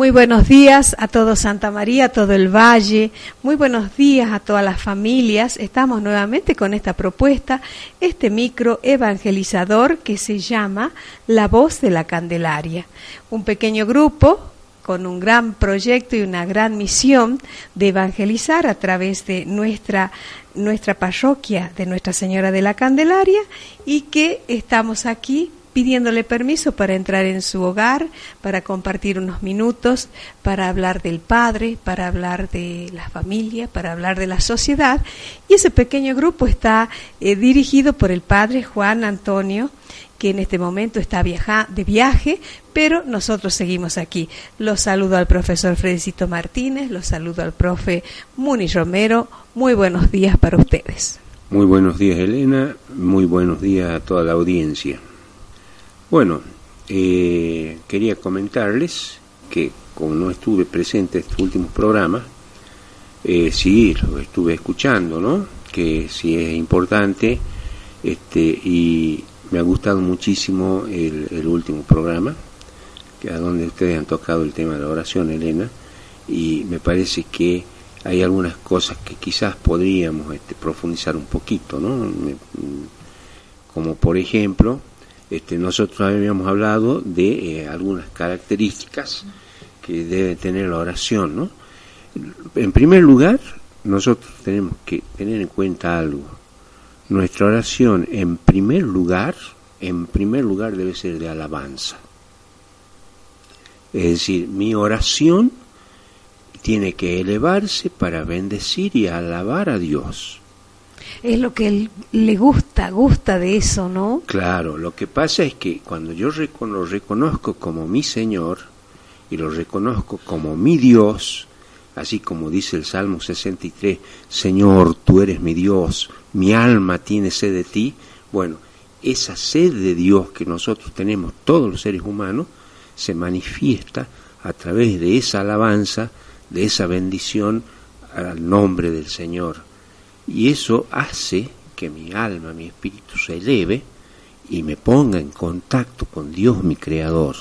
Muy buenos días a todo Santa María, a todo el Valle. Muy buenos días a todas las familias. Estamos nuevamente con esta propuesta, este micro evangelizador que se llama La Voz de la Candelaria. Un pequeño grupo con un gran proyecto y una gran misión de evangelizar a través de nuestra nuestra parroquia de Nuestra Señora de la Candelaria y que estamos aquí pidiéndole permiso para entrar en su hogar, para compartir unos minutos, para hablar del Padre, para hablar de la familia, para hablar de la sociedad. Y ese pequeño grupo está eh, dirigido por el Padre Juan Antonio, que en este momento está viaja, de viaje, pero nosotros seguimos aquí. Los saludo al profesor Fredicito Martínez, los saludo al profe Muni Romero. Muy buenos días para ustedes. Muy buenos días, Elena. Muy buenos días a toda la audiencia. Bueno, eh, quería comentarles que como no estuve presente en estos últimos programas, eh, sí, lo estuve escuchando, ¿no? Que sí es importante este, y me ha gustado muchísimo el, el último programa, que a donde ustedes han tocado el tema de la oración, Elena, y me parece que hay algunas cosas que quizás podríamos este, profundizar un poquito, ¿no? Como por ejemplo, este, nosotros habíamos hablado de eh, algunas características que debe tener la oración, ¿no? En primer lugar, nosotros tenemos que tener en cuenta algo. Nuestra oración, en primer lugar, en primer lugar debe ser de alabanza. Es decir, mi oración tiene que elevarse para bendecir y alabar a Dios. Es lo que le gusta, gusta de eso, ¿no? Claro, lo que pasa es que cuando yo lo reconozco como mi Señor y lo reconozco como mi Dios, así como dice el Salmo 63, Señor, tú eres mi Dios, mi alma tiene sed de ti, bueno, esa sed de Dios que nosotros tenemos todos los seres humanos se manifiesta a través de esa alabanza, de esa bendición al nombre del Señor. Y eso hace que mi alma, mi espíritu se eleve y me ponga en contacto con Dios, mi Creador.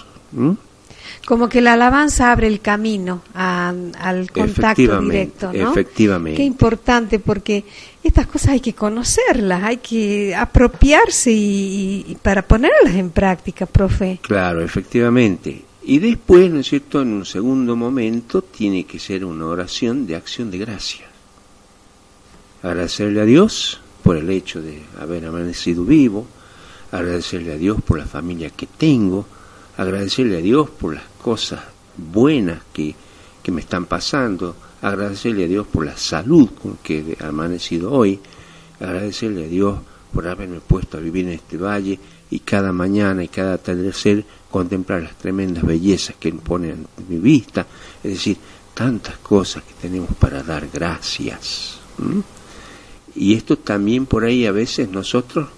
Como que la alabanza abre el camino a- al contacto directo, ¿no? efectivamente. Qué importante porque estas cosas hay que conocerlas, hay que apropiarse y, y para ponerlas en práctica, profe. Claro, efectivamente. Y después, ¿no es cierto?, en un segundo momento tiene que ser una oración de acción de gracia. Agradecerle a Dios por el hecho de haber amanecido vivo, agradecerle a Dios por la familia que tengo, agradecerle a Dios por las cosas buenas que, que me están pasando, agradecerle a Dios por la salud con que he amanecido hoy, agradecerle a Dios por haberme puesto a vivir en este valle y cada mañana y cada atardecer contemplar las tremendas bellezas que ponen ante mi vista, es decir, tantas cosas que tenemos para dar gracias. Y esto también por ahí a veces nosotros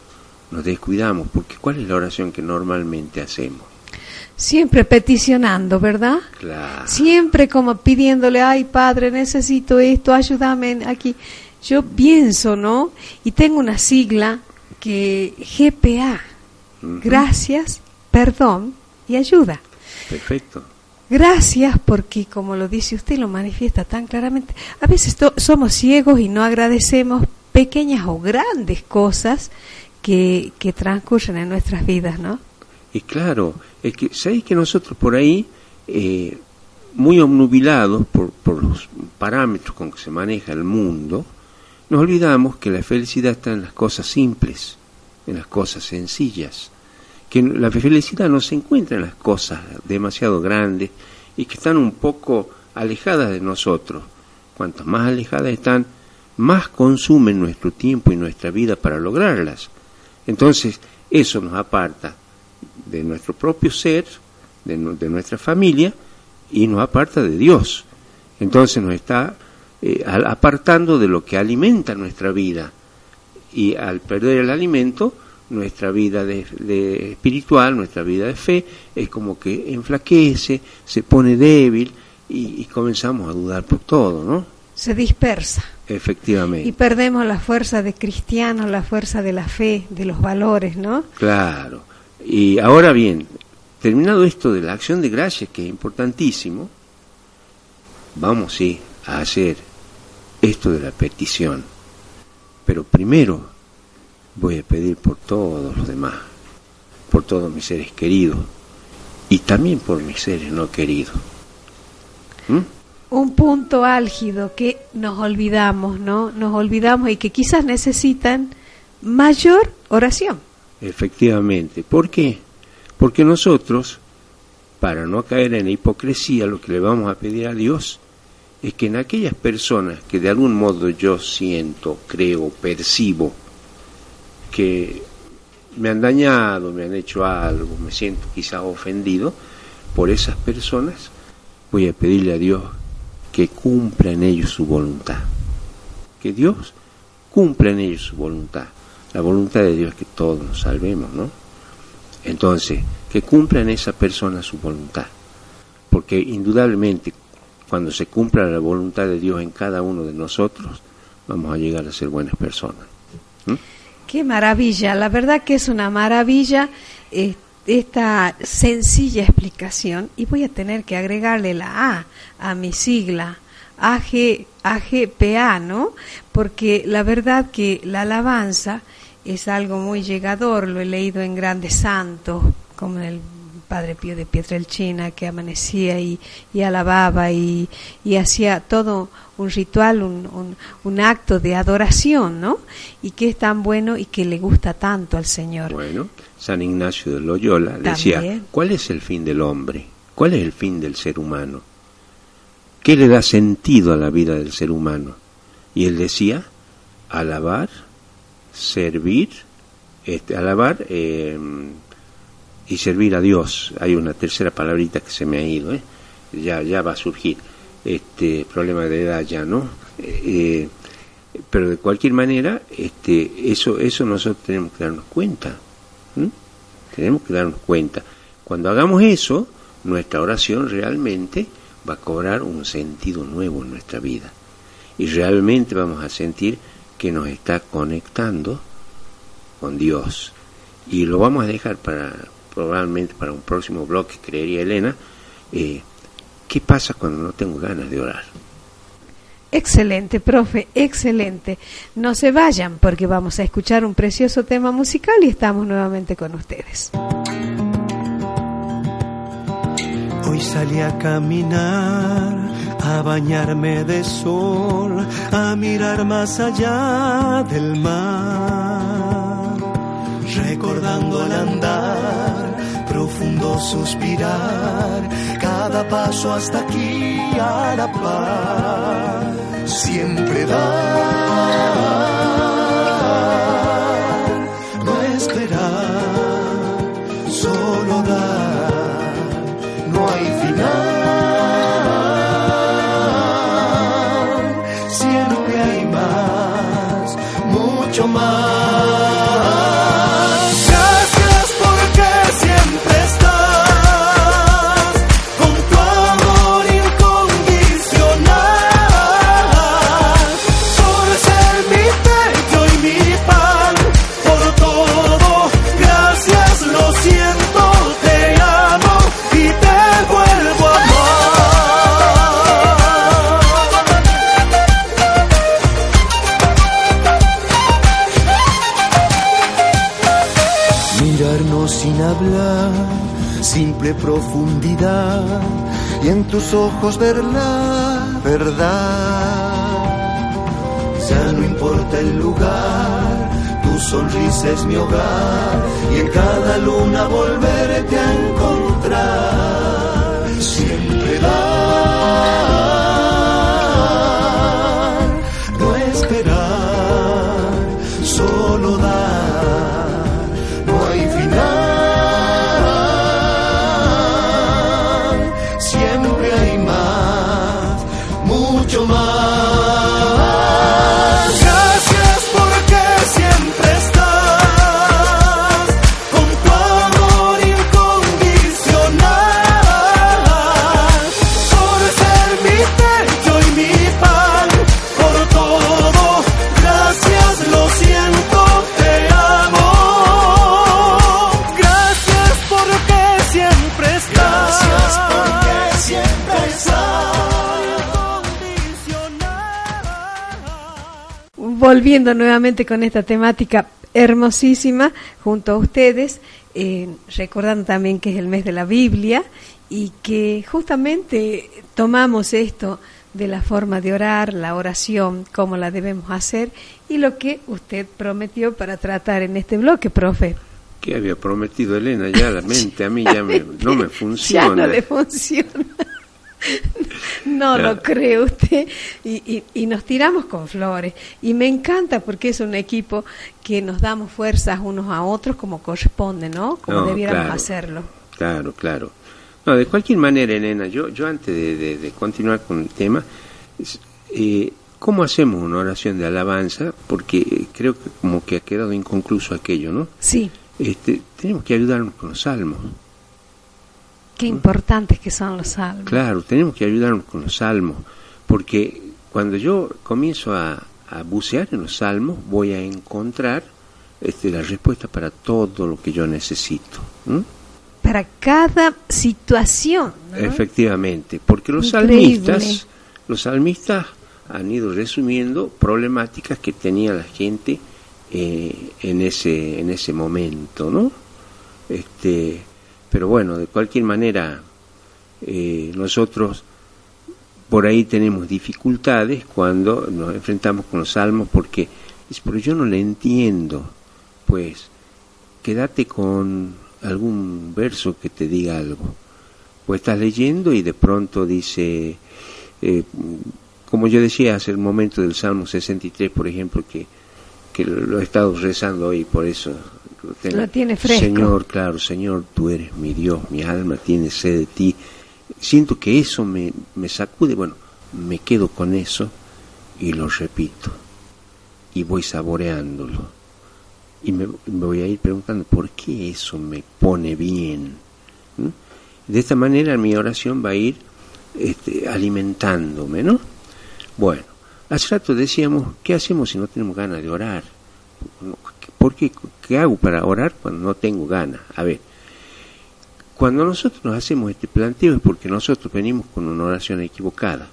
nos descuidamos, porque ¿cuál es la oración que normalmente hacemos? Siempre peticionando, ¿verdad? Claro. Siempre como pidiéndole, ay Padre, necesito esto, ayúdame aquí. Yo pienso, ¿no? Y tengo una sigla que GPA, gracias, perdón y ayuda. Perfecto. Gracias porque, como lo dice usted, lo manifiesta tan claramente. A veces somos ciegos y no agradecemos pequeñas o grandes cosas que, que transcurren en nuestras vidas, ¿no? Y claro, es que, ¿sabéis que nosotros por ahí, eh, muy obnubilados por, por los parámetros con que se maneja el mundo, nos olvidamos que la felicidad está en las cosas simples, en las cosas sencillas, que la felicidad no se encuentra en las cosas demasiado grandes y que están un poco alejadas de nosotros. Cuanto más alejadas están, más consumen nuestro tiempo y nuestra vida para lograrlas. Entonces, eso nos aparta de nuestro propio ser, de, nu- de nuestra familia, y nos aparta de Dios. Entonces nos está eh, apartando de lo que alimenta nuestra vida. Y al perder el alimento, nuestra vida de, de espiritual, nuestra vida de fe, es como que enflaquece, se pone débil y, y comenzamos a dudar por todo, ¿no? Se dispersa. Efectivamente. Y perdemos la fuerza de cristianos, la fuerza de la fe, de los valores, ¿no? Claro. Y ahora bien, terminado esto de la acción de gracias, que es importantísimo, vamos sí a hacer esto de la petición. Pero primero voy a pedir por todos los demás, por todos mis seres queridos y también por mis seres no queridos. ¿Mm? Un punto álgido que nos olvidamos, ¿no? Nos olvidamos y que quizás necesitan mayor oración. Efectivamente. ¿Por qué? Porque nosotros, para no caer en la hipocresía, lo que le vamos a pedir a Dios es que en aquellas personas que de algún modo yo siento, creo, percibo que me han dañado, me han hecho algo, me siento quizás ofendido, por esas personas voy a pedirle a Dios que cumpla en ellos su voluntad. Que Dios cumpla en ellos su voluntad. La voluntad de Dios es que todos nos salvemos, ¿no? Entonces, que cumpla en esa persona su voluntad. Porque indudablemente, cuando se cumpla la voluntad de Dios en cada uno de nosotros, vamos a llegar a ser buenas personas. Qué maravilla, la verdad que es una maravilla eh, esta sencilla explicación y voy a tener que agregarle la A a mi sigla, AG, AGPA, ¿no? Porque la verdad que la alabanza es algo muy llegador, lo he leído en grandes santos, como el Padre Pío de Pietrelcina, que amanecía y, y alababa y, y hacía todo un ritual, un, un, un acto de adoración, ¿no? Y que es tan bueno y que le gusta tanto al Señor. Bueno, San Ignacio de Loyola decía. ¿cuál es el fin del hombre? ¿Cuál es el fin del ser humano? ¿Qué le da sentido a la vida del ser humano? Y él decía, alabar, servir, este, alabar eh, y servir a Dios. Hay una tercera palabrita que se me ha ido, ¿eh? ya, ya va a surgir este problema de edad ya, ¿no? Eh, pero de cualquier manera, este, eso, eso nosotros tenemos que darnos cuenta. Tenemos que darnos cuenta. Cuando hagamos eso, nuestra oración realmente va a cobrar un sentido nuevo en nuestra vida. Y realmente vamos a sentir que nos está conectando con Dios. Y lo vamos a dejar para, probablemente para un próximo bloque, creería Elena, eh, ¿qué pasa cuando no tengo ganas de orar? Excelente, profe, excelente. No se vayan porque vamos a escuchar un precioso tema musical y estamos nuevamente con ustedes. Hoy salí a caminar, a bañarme de sol, a mirar más allá del mar, recordando al andar, profundo suspirar, cada paso hasta aquí a la par, siempre dar, no esperar, solo dar ojos ver volviendo nuevamente con esta temática hermosísima junto a ustedes, eh, recordando también que es el mes de la Biblia y que justamente tomamos esto de la forma de orar, la oración, cómo la debemos hacer y lo que usted prometió para tratar en este bloque, profe. ¿Qué había prometido Elena? Ya la mente a mí ya me- no me Ya funciona. no le funciona. No lo cree usted. Y, y- y nos tiramos con flores. Y me encanta porque es un equipo que nos damos fuerzas unos a otros como corresponde, ¿no? Como No, debiéramos claro. hacerlo. Claro, claro. No, de cualquier manera, Elena, yo, yo antes de, de- de continuar con el tema, eh, ¿cómo hacemos una oración de alabanza? Porque eh, creo que como que ha quedado inconcluso aquello, ¿no? Sí, Este, tenemos que ayudarnos con los salmos. Qué importantes que son los salmos. Claro, tenemos que ayudarnos con los salmos, porque cuando yo comienzo a, a bucear en los salmos, voy a encontrar este, la respuesta para todo lo que yo necesito. Para cada situación. ¿no? Efectivamente, porque los Increíble. salmistas, los salmistas han ido resumiendo problemáticas que tenía la gente eh, en ese en ese momento, ¿no? Este, pero bueno, de cualquier manera eh, nosotros por ahí tenemos dificultades cuando nos enfrentamos con los salmos porque es pero yo no le entiendo, pues quédate con algún verso que te diga algo. Pues estás leyendo y de pronto dice, eh, como yo decía hace el momento del Salmo 63, por ejemplo, que, que lo he estado rezando hoy, por eso Lo tiene fresco. Señor, claro, Señor, tú eres mi Dios, mi alma tiene sed de ti. Siento que eso me, me sacude, bueno, me quedo con eso y lo repito y voy saboreándolo y me, me voy a ir preguntando por qué eso me pone bien. ¿Mm? De esta manera mi oración va a ir este, alimentándome, ¿no? Bueno, hace rato decíamos, ¿qué hacemos si no tenemos ganas de orar? ¿Por qué? ¿Qué hago para orar cuando no tengo ganas? A ver, cuando nosotros nos hacemos este planteo es porque nosotros venimos con una oración equivocada,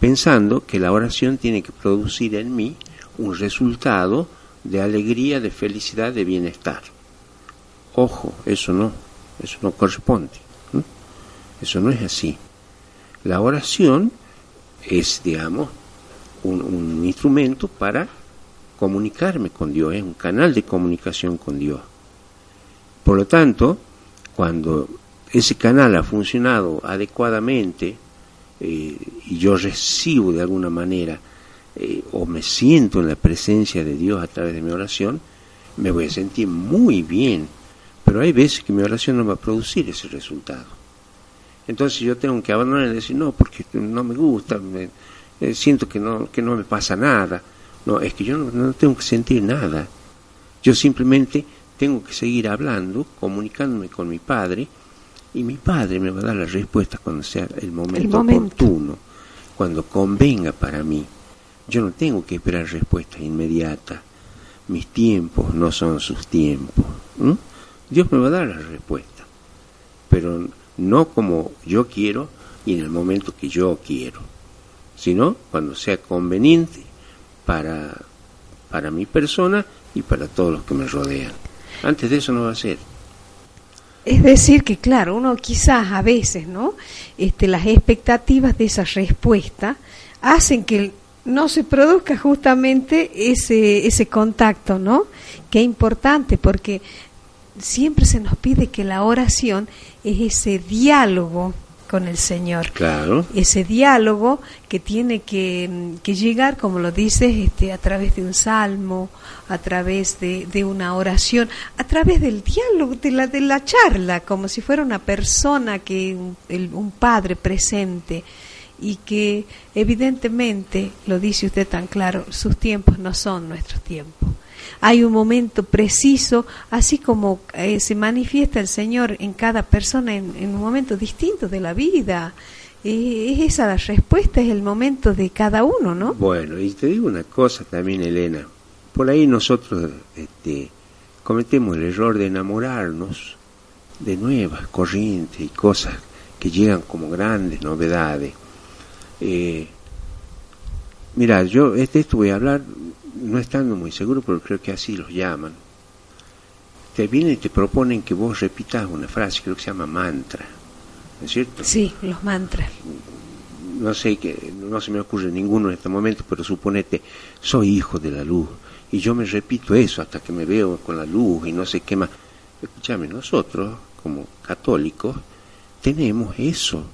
pensando que la oración tiene que producir en mí un resultado de alegría, de felicidad, de bienestar. Ojo, eso no, eso no corresponde. Eso no es así. La oración es, digamos, un instrumento para comunicarme con Dios, es un canal de comunicación con Dios. Por lo tanto, cuando ese canal ha funcionado adecuadamente eh, y yo recibo de alguna manera eh, o me siento en la presencia de Dios a través de mi oración, me voy a sentir muy bien. Pero hay veces que mi oración no va a producir ese resultado. Entonces yo tengo que abandonar y decir, no, porque no me gusta, eh, siento que no, que no me pasa nada. No, es que yo no, no tengo que sentir nada. Yo simplemente tengo que seguir hablando, comunicándome con mi Padre, y mi Padre me va a dar la respuesta cuando sea el momento, momento. oportuno, cuando convenga para mí. Yo no tengo que esperar respuestas inmediatas. Mis tiempos no son sus tiempos. Dios me va a dar la respuesta, pero no como yo quiero y en el momento que yo quiero, sino cuando sea conveniente para, para mi persona y para todos los que me rodean. Antes de eso no va a ser. Es decir, que claro, uno quizás a veces, ¿no? Este, las expectativas de esa respuesta hacen que no se produzca justamente ese, ese contacto, ¿no? Qué importante, porque siempre se nos pide que la oración es ese diálogo con el Señor Claro. ese diálogo que tiene que, mm, que llegar, como lo dices, este, a través de un salmo, a través de, de una oración, a través del diálogo, de la, de la charla, como si fuera una persona, que un, el- un padre presente y que evidentemente, lo dice usted tan claro, sus tiempos no son nuestros tiempos. Hay un momento preciso, así como eh, se manifiesta el Señor en cada persona en, un momento distinto de la vida. Eh, es esa la respuesta, es el momento de cada uno, ¿no? Bueno, y te digo una cosa también, Elena. Por ahí nosotros este, cometemos el error de enamorarnos de nuevas corrientes y cosas que llegan como grandes novedades. Eh, Mira, yo de esto voy a hablar no estando muy seguro, pero creo que así los llaman. Te vienen y te proponen que vos repitas una frase, creo que se llama mantra, ¿no es cierto? Sí, los mantras. No sé, que no se me ocurre ninguno en este momento, pero suponete, soy hijo de la luz, y yo me repito eso hasta que me veo con la luz y no sé qué más. Escúchame, nosotros, como católicos, tenemos eso,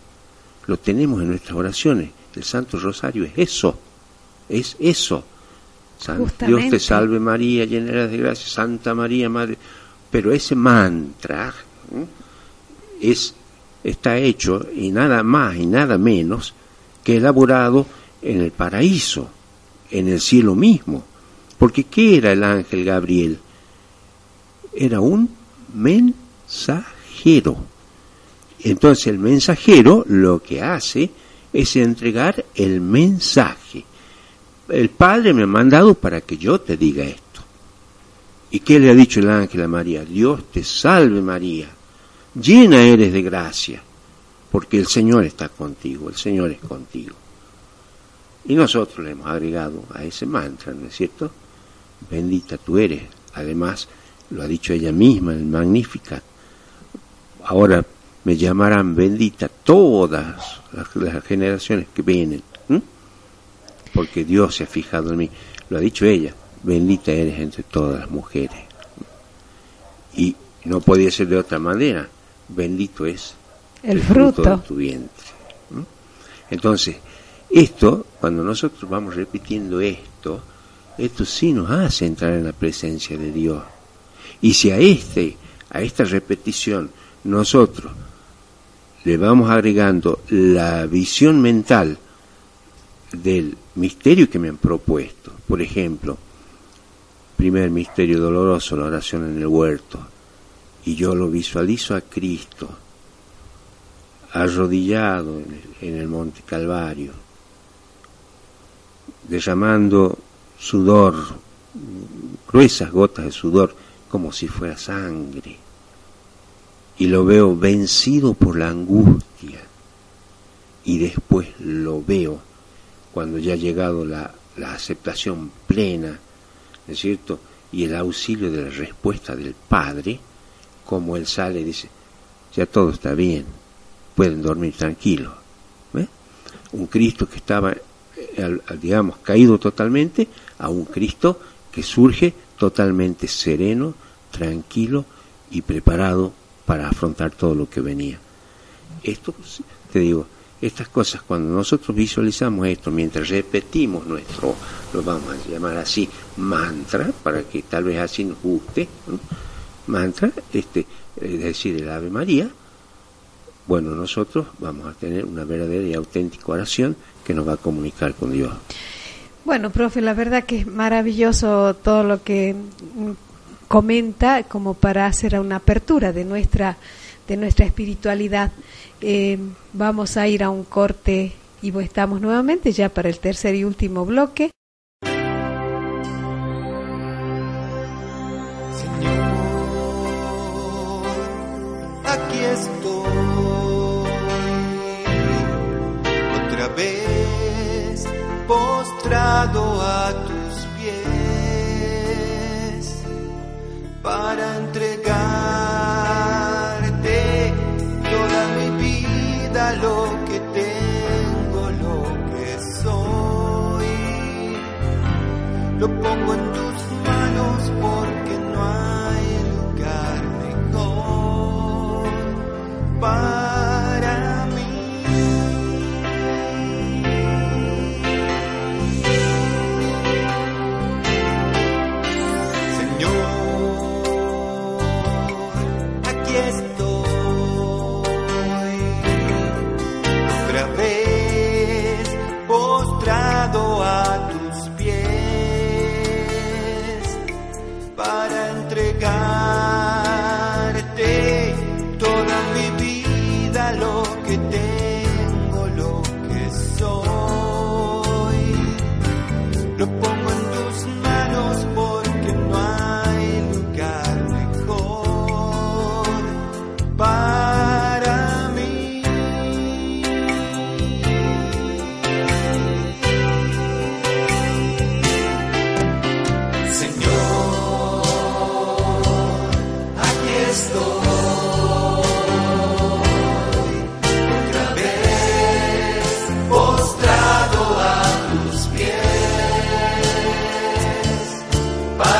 lo tenemos en nuestras oraciones. El Santo Rosario es eso, es eso. Dios te salve María, llena eres de gracia, Santa María, Madre. Pero ese mantra ¿eh? es, está hecho y nada más y nada menos que elaborado en el paraíso, en el cielo mismo. Porque ¿qué era el ángel Gabriel? Era un mensajero. Entonces el mensajero lo que hace es entregar el mensaje. El Padre me ha mandado para que yo te diga esto. ¿Y qué le ha dicho el ángel a María? Dios te salve María, llena eres de gracia, porque el Señor está contigo, el Señor es contigo. Y nosotros le hemos agregado a ese mantra, ¿no es cierto? Bendita tú eres. Además, lo ha dicho ella misma el Magnificat. Ahora me llamarán bendita todas las, generaciones que vienen. Porque Dios se ha fijado en mí. Lo ha dicho ella, bendita eres entre todas las mujeres. Y no podía ser de otra manera, bendito es El de fruto. tu vientre. Entonces, esto, cuando nosotros vamos repitiendo esto, esto sí nos hace entrar en la presencia de Dios. Y si a este, a esta repetición, nosotros le vamos agregando la visión mental del misterio que me han propuesto, por ejemplo, primer misterio doloroso, la oración en el huerto, y yo lo visualizo a Cristo arrodillado en el, en el monte Calvario, derramando sudor, gruesas gotas de sudor, como si fuera sangre, y lo veo vencido por la angustia, y después lo veo cuando ya ha llegado la, aceptación plena, ¿no es cierto? Y el auxilio de la respuesta del Padre, como Él sale y dice, ya todo está bien, pueden dormir tranquilos. ¿Ve? Un Cristo que estaba, eh, digamos, caído totalmente, a un Cristo que surge totalmente sereno, tranquilo y preparado para afrontar todo lo que venía. Esto, pues, te digo, estas cosas, cuando nosotros visualizamos esto, mientras repetimos nuestro, lo vamos a llamar así, mantra, para que tal vez así nos guste, mantra, este, es decir, el Ave María, bueno, nosotros vamos a tener una verdadera y auténtica oración que nos va a comunicar con Dios. Bueno, profe, la verdad que es maravilloso todo lo que comenta como para hacer una apertura de nuestra de nuestra espiritualidad. Eh, vamos a ir a un corte y estamos nuevamente ya para el tercer y último bloque.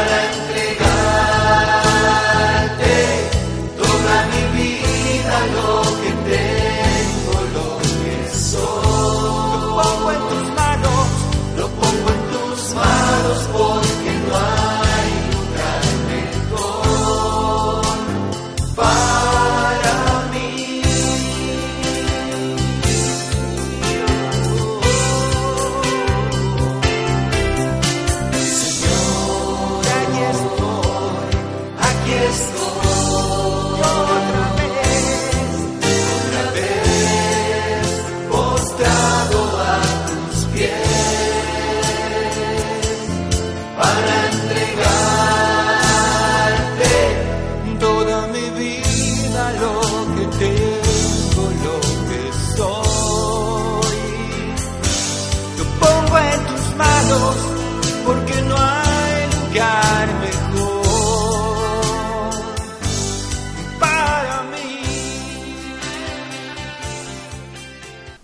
silent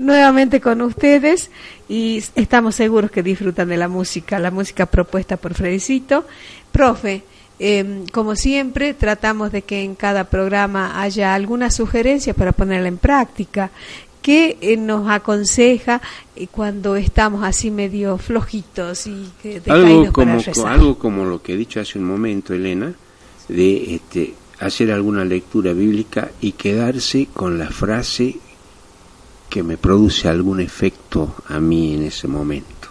Nuevamente con ustedes y estamos seguros que disfrutan de la música, la música propuesta por Fredicito. Profe, eh, como siempre, tratamos de que en cada programa haya alguna sugerencia para ponerla en práctica. ¿Qué eh, nos aconseja eh, cuando estamos así medio flojitos y que algo como, para algo como lo que he dicho hace un momento, Elena, de este, hacer alguna lectura bíblica y quedarse con la frase que me produce algún efecto a mí en ese momento.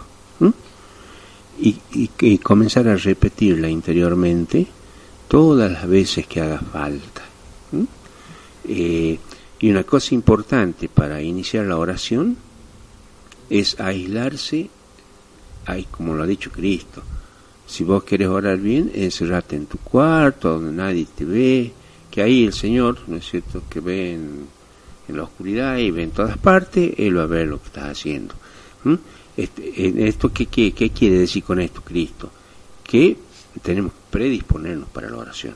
Y, y y comenzar a repetirla interiormente todas las veces que haga falta. Eh, y una cosa importante para iniciar la oración es aislarse, ay, como lo ha dicho Cristo. Si vos querés orar bien, encerrate en tu cuarto, donde nadie te ve, que ahí el Señor, ¿no es cierto?, que ve en, en la oscuridad y ve en todas partes, Él va a ver lo que estás haciendo. ¿Mm? Este, esto ¿qué, qué, qué quiere decir con esto Cristo? Que tenemos que predisponernos para la oración.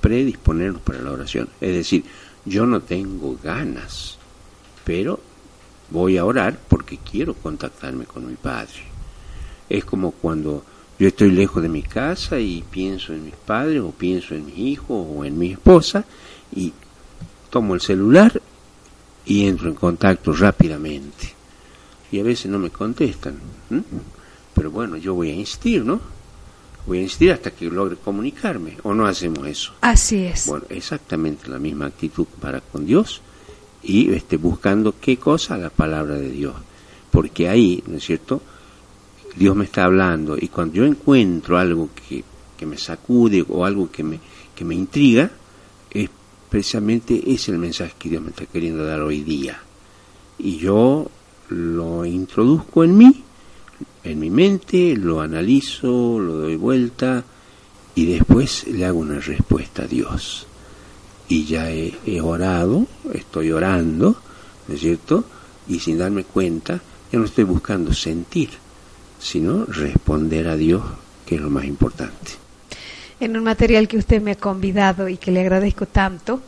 Predisponernos para la oración. Es decir, yo no tengo ganas, pero voy a orar porque quiero contactarme con mi Padre. Es como cuando yo estoy lejos de mi casa y pienso en mis padres o pienso en mis hijos o en mi esposa y tomo el celular y entro en contacto rápidamente. Y a veces no me contestan. Pero bueno, yo voy a insistir, ¿no? Voy a insistir hasta que logre comunicarme. ¿O no hacemos eso? Así es. Bueno, exactamente la misma actitud para con Dios y este, buscando qué cosa, la palabra de Dios. Porque ahí, ¿no es cierto? Dios me está hablando y cuando yo encuentro algo que, que me sacude o algo que me, que me intriga, precisamente es el mensaje que Dios me está queriendo dar hoy día. Y yo lo introduzco en mí, en mi mente, lo analizo, lo doy vuelta y después le hago una respuesta a Dios. Y ya he, he orado, estoy orando, ¿no es cierto? Y sin darme cuenta, ya no estoy buscando sentir, sino responder a Dios, que es lo más importante. En un material que usted me ha convidado y que le agradezco tanto,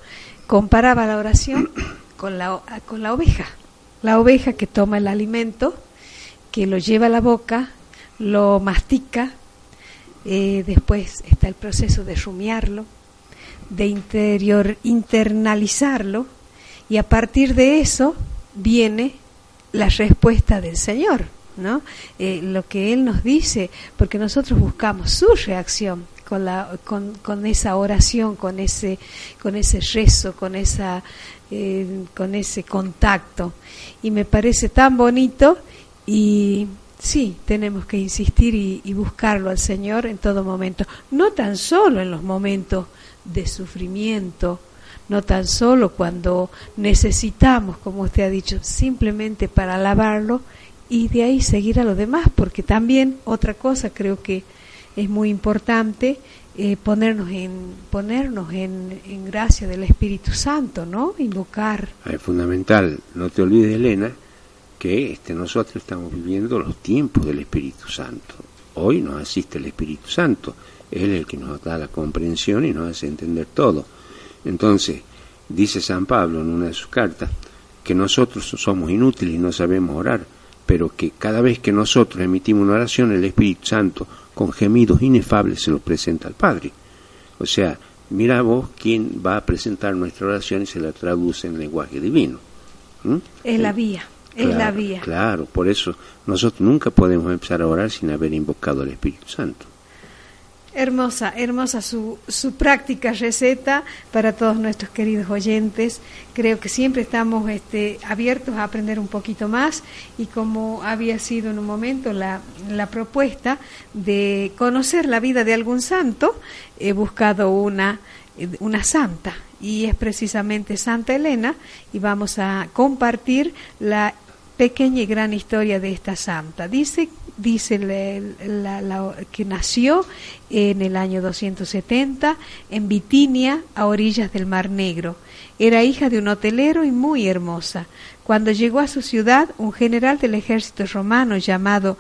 comparaba la oración con la, con la oveja. La oveja que toma el alimento, que lo lleva a la boca, lo mastica, eh, después está el proceso de rumiarlo, de interior, internalizarlo, y a partir de eso viene la respuesta del Señor, ¿no? Eh, lo que Él nos dice, porque nosotros buscamos su reacción con, la, con, con esa oración, con ese, con ese rezo, con, esa, eh, con ese contacto. Y me parece tan bonito y sí, tenemos que insistir y, y buscarlo al Señor en todo momento, no tan solo en los momentos de sufrimiento, no tan solo cuando necesitamos, como usted ha dicho, simplemente para alabarlo y de ahí seguir a lo demás, porque también otra cosa creo que es muy importante eh, ponernos en ponernos en, en gracia del Espíritu Santo, ¿no? Invocar. Ah, Es fundamental, no te olvides, Elena, que este, nosotros estamos viviendo los tiempos del Espíritu Santo. Hoy nos asiste el Espíritu Santo, Él es el que nos da la comprensión y nos hace entender todo. Entonces, dice San Pablo en una de sus cartas, que nosotros somos inútiles y no sabemos orar, pero que cada vez que nosotros emitimos una oración, el Espíritu Santo, con gemidos inefables, se lo presenta al Padre. O sea, mira vos quién va a presentar nuestra oración y se la traduce en lenguaje divino. ¿Mm? Es la vía, es la Claro, vía. Claro, por eso nosotros nunca podemos empezar a orar sin haber invocado al Espíritu Santo. Hermosa, hermosa su, su práctica receta para todos nuestros queridos oyentes. Creo que siempre estamos este, abiertos a aprender un poquito más y como había sido en un momento la, la propuesta de conocer la vida de algún santo, he buscado una, una santa y es precisamente Santa Elena y vamos a compartir la pequeña y gran historia de esta santa. Dice dice que nació en el año 270 en Bitinia, a orillas del Mar Negro. Era hija de un hotelero y muy hermosa. Cuando llegó a su ciudad, un general del ejército romano llamado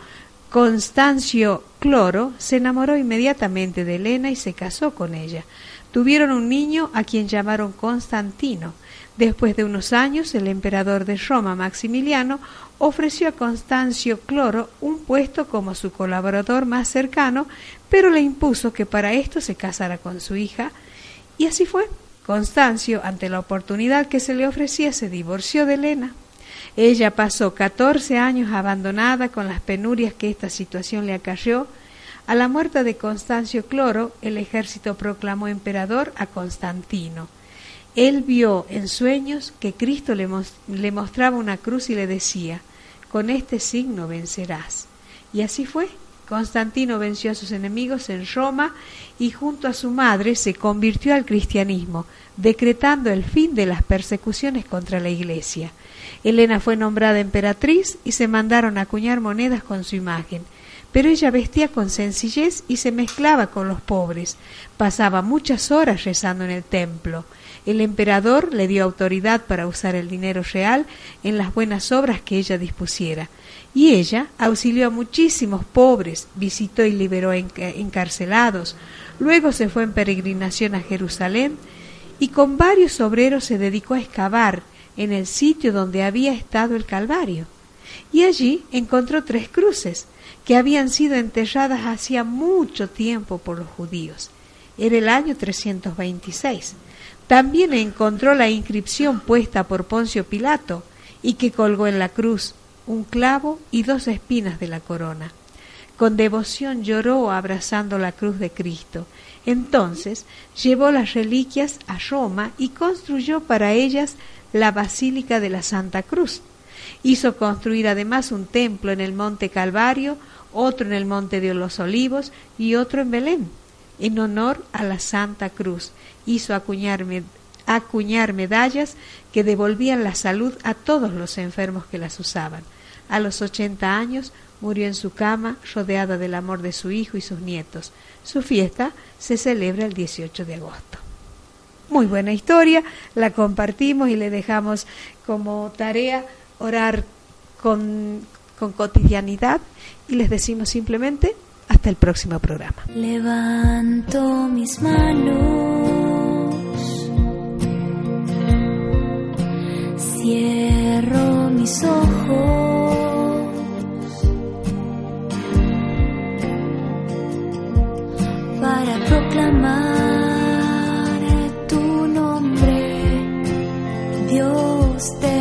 Constancio Cloro se enamoró inmediatamente de Helena y se casó con ella. Tuvieron un niño a quien llamaron Constantino. Después de unos años, el emperador de Roma, Maximiliano, ofreció a Constancio Cloro un puesto como su colaborador más cercano, pero le impuso que para esto se casara con su hija, y así fue. Constancio, ante la oportunidad que se le ofrecía, se divorció de Helena. Ella pasó catorce años abandonada con las penurias que esta situación le acarreó. A la muerte de Constancio Cloro, el ejército proclamó emperador a Constantino. Él vio en sueños que Cristo le, le mostraba una cruz y le decía, con este signo vencerás. Y así fue. Constantino venció a sus enemigos en Roma y junto a su madre se convirtió al cristianismo, decretando el fin de las persecuciones contra la Iglesia. Helena fue nombrada emperatriz y se mandaron acuñar monedas con su imagen. Pero ella vestía con sencillez y se mezclaba con los pobres. Pasaba muchas horas rezando en el templo. El emperador le dio autoridad para usar el dinero real en las buenas obras que ella dispusiera. Y ella auxilió a muchísimos pobres, visitó y liberó enca- encarcelados. Luego se fue en peregrinación a Jerusalén y con varios obreros se dedicó a excavar en el sitio donde había estado el Calvario. Y allí encontró tres cruces que habían sido enterradas hacía mucho tiempo por los judíos. Era el año 326. También encontró la inscripción puesta por Poncio Pilato y que colgó en la cruz un clavo y dos espinas de la corona. Con devoción lloró abrazando la cruz de Cristo. Entonces llevó las reliquias a Roma y construyó para ellas la Basílica de la Santa Cruz. Hizo construir además un templo en el Monte Calvario, otro en el Monte de los Olivos y otro en Belén, en honor a la Santa Cruz. Hizo acuñar, med- acuñar medallas que devolvían la salud a todos los enfermos que las usaban. A los ochenta años murió en su cama, rodeada del amor de su hijo y sus nietos. Su fiesta se celebra el 18 de agosto. Muy buena historia, la compartimos y le dejamos como tarea orar con, con cotidianidad y les decimos simplemente hasta el próximo programa. Levanto mis manos, cierro mis ojos para proclamar tu nombre, Dios de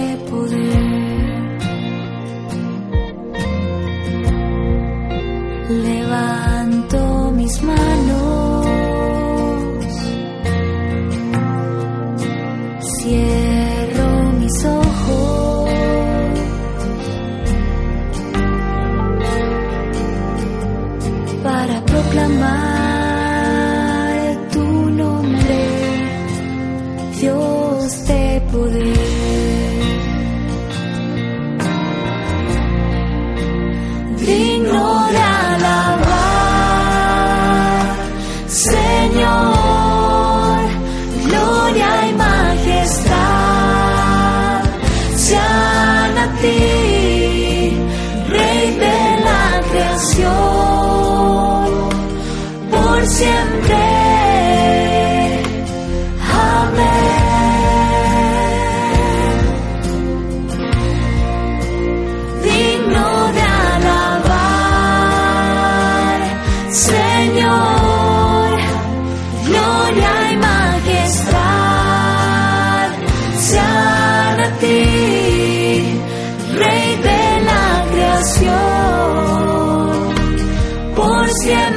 Señor, gloria y majestad sean a ti, Rey de la creación, por siempre.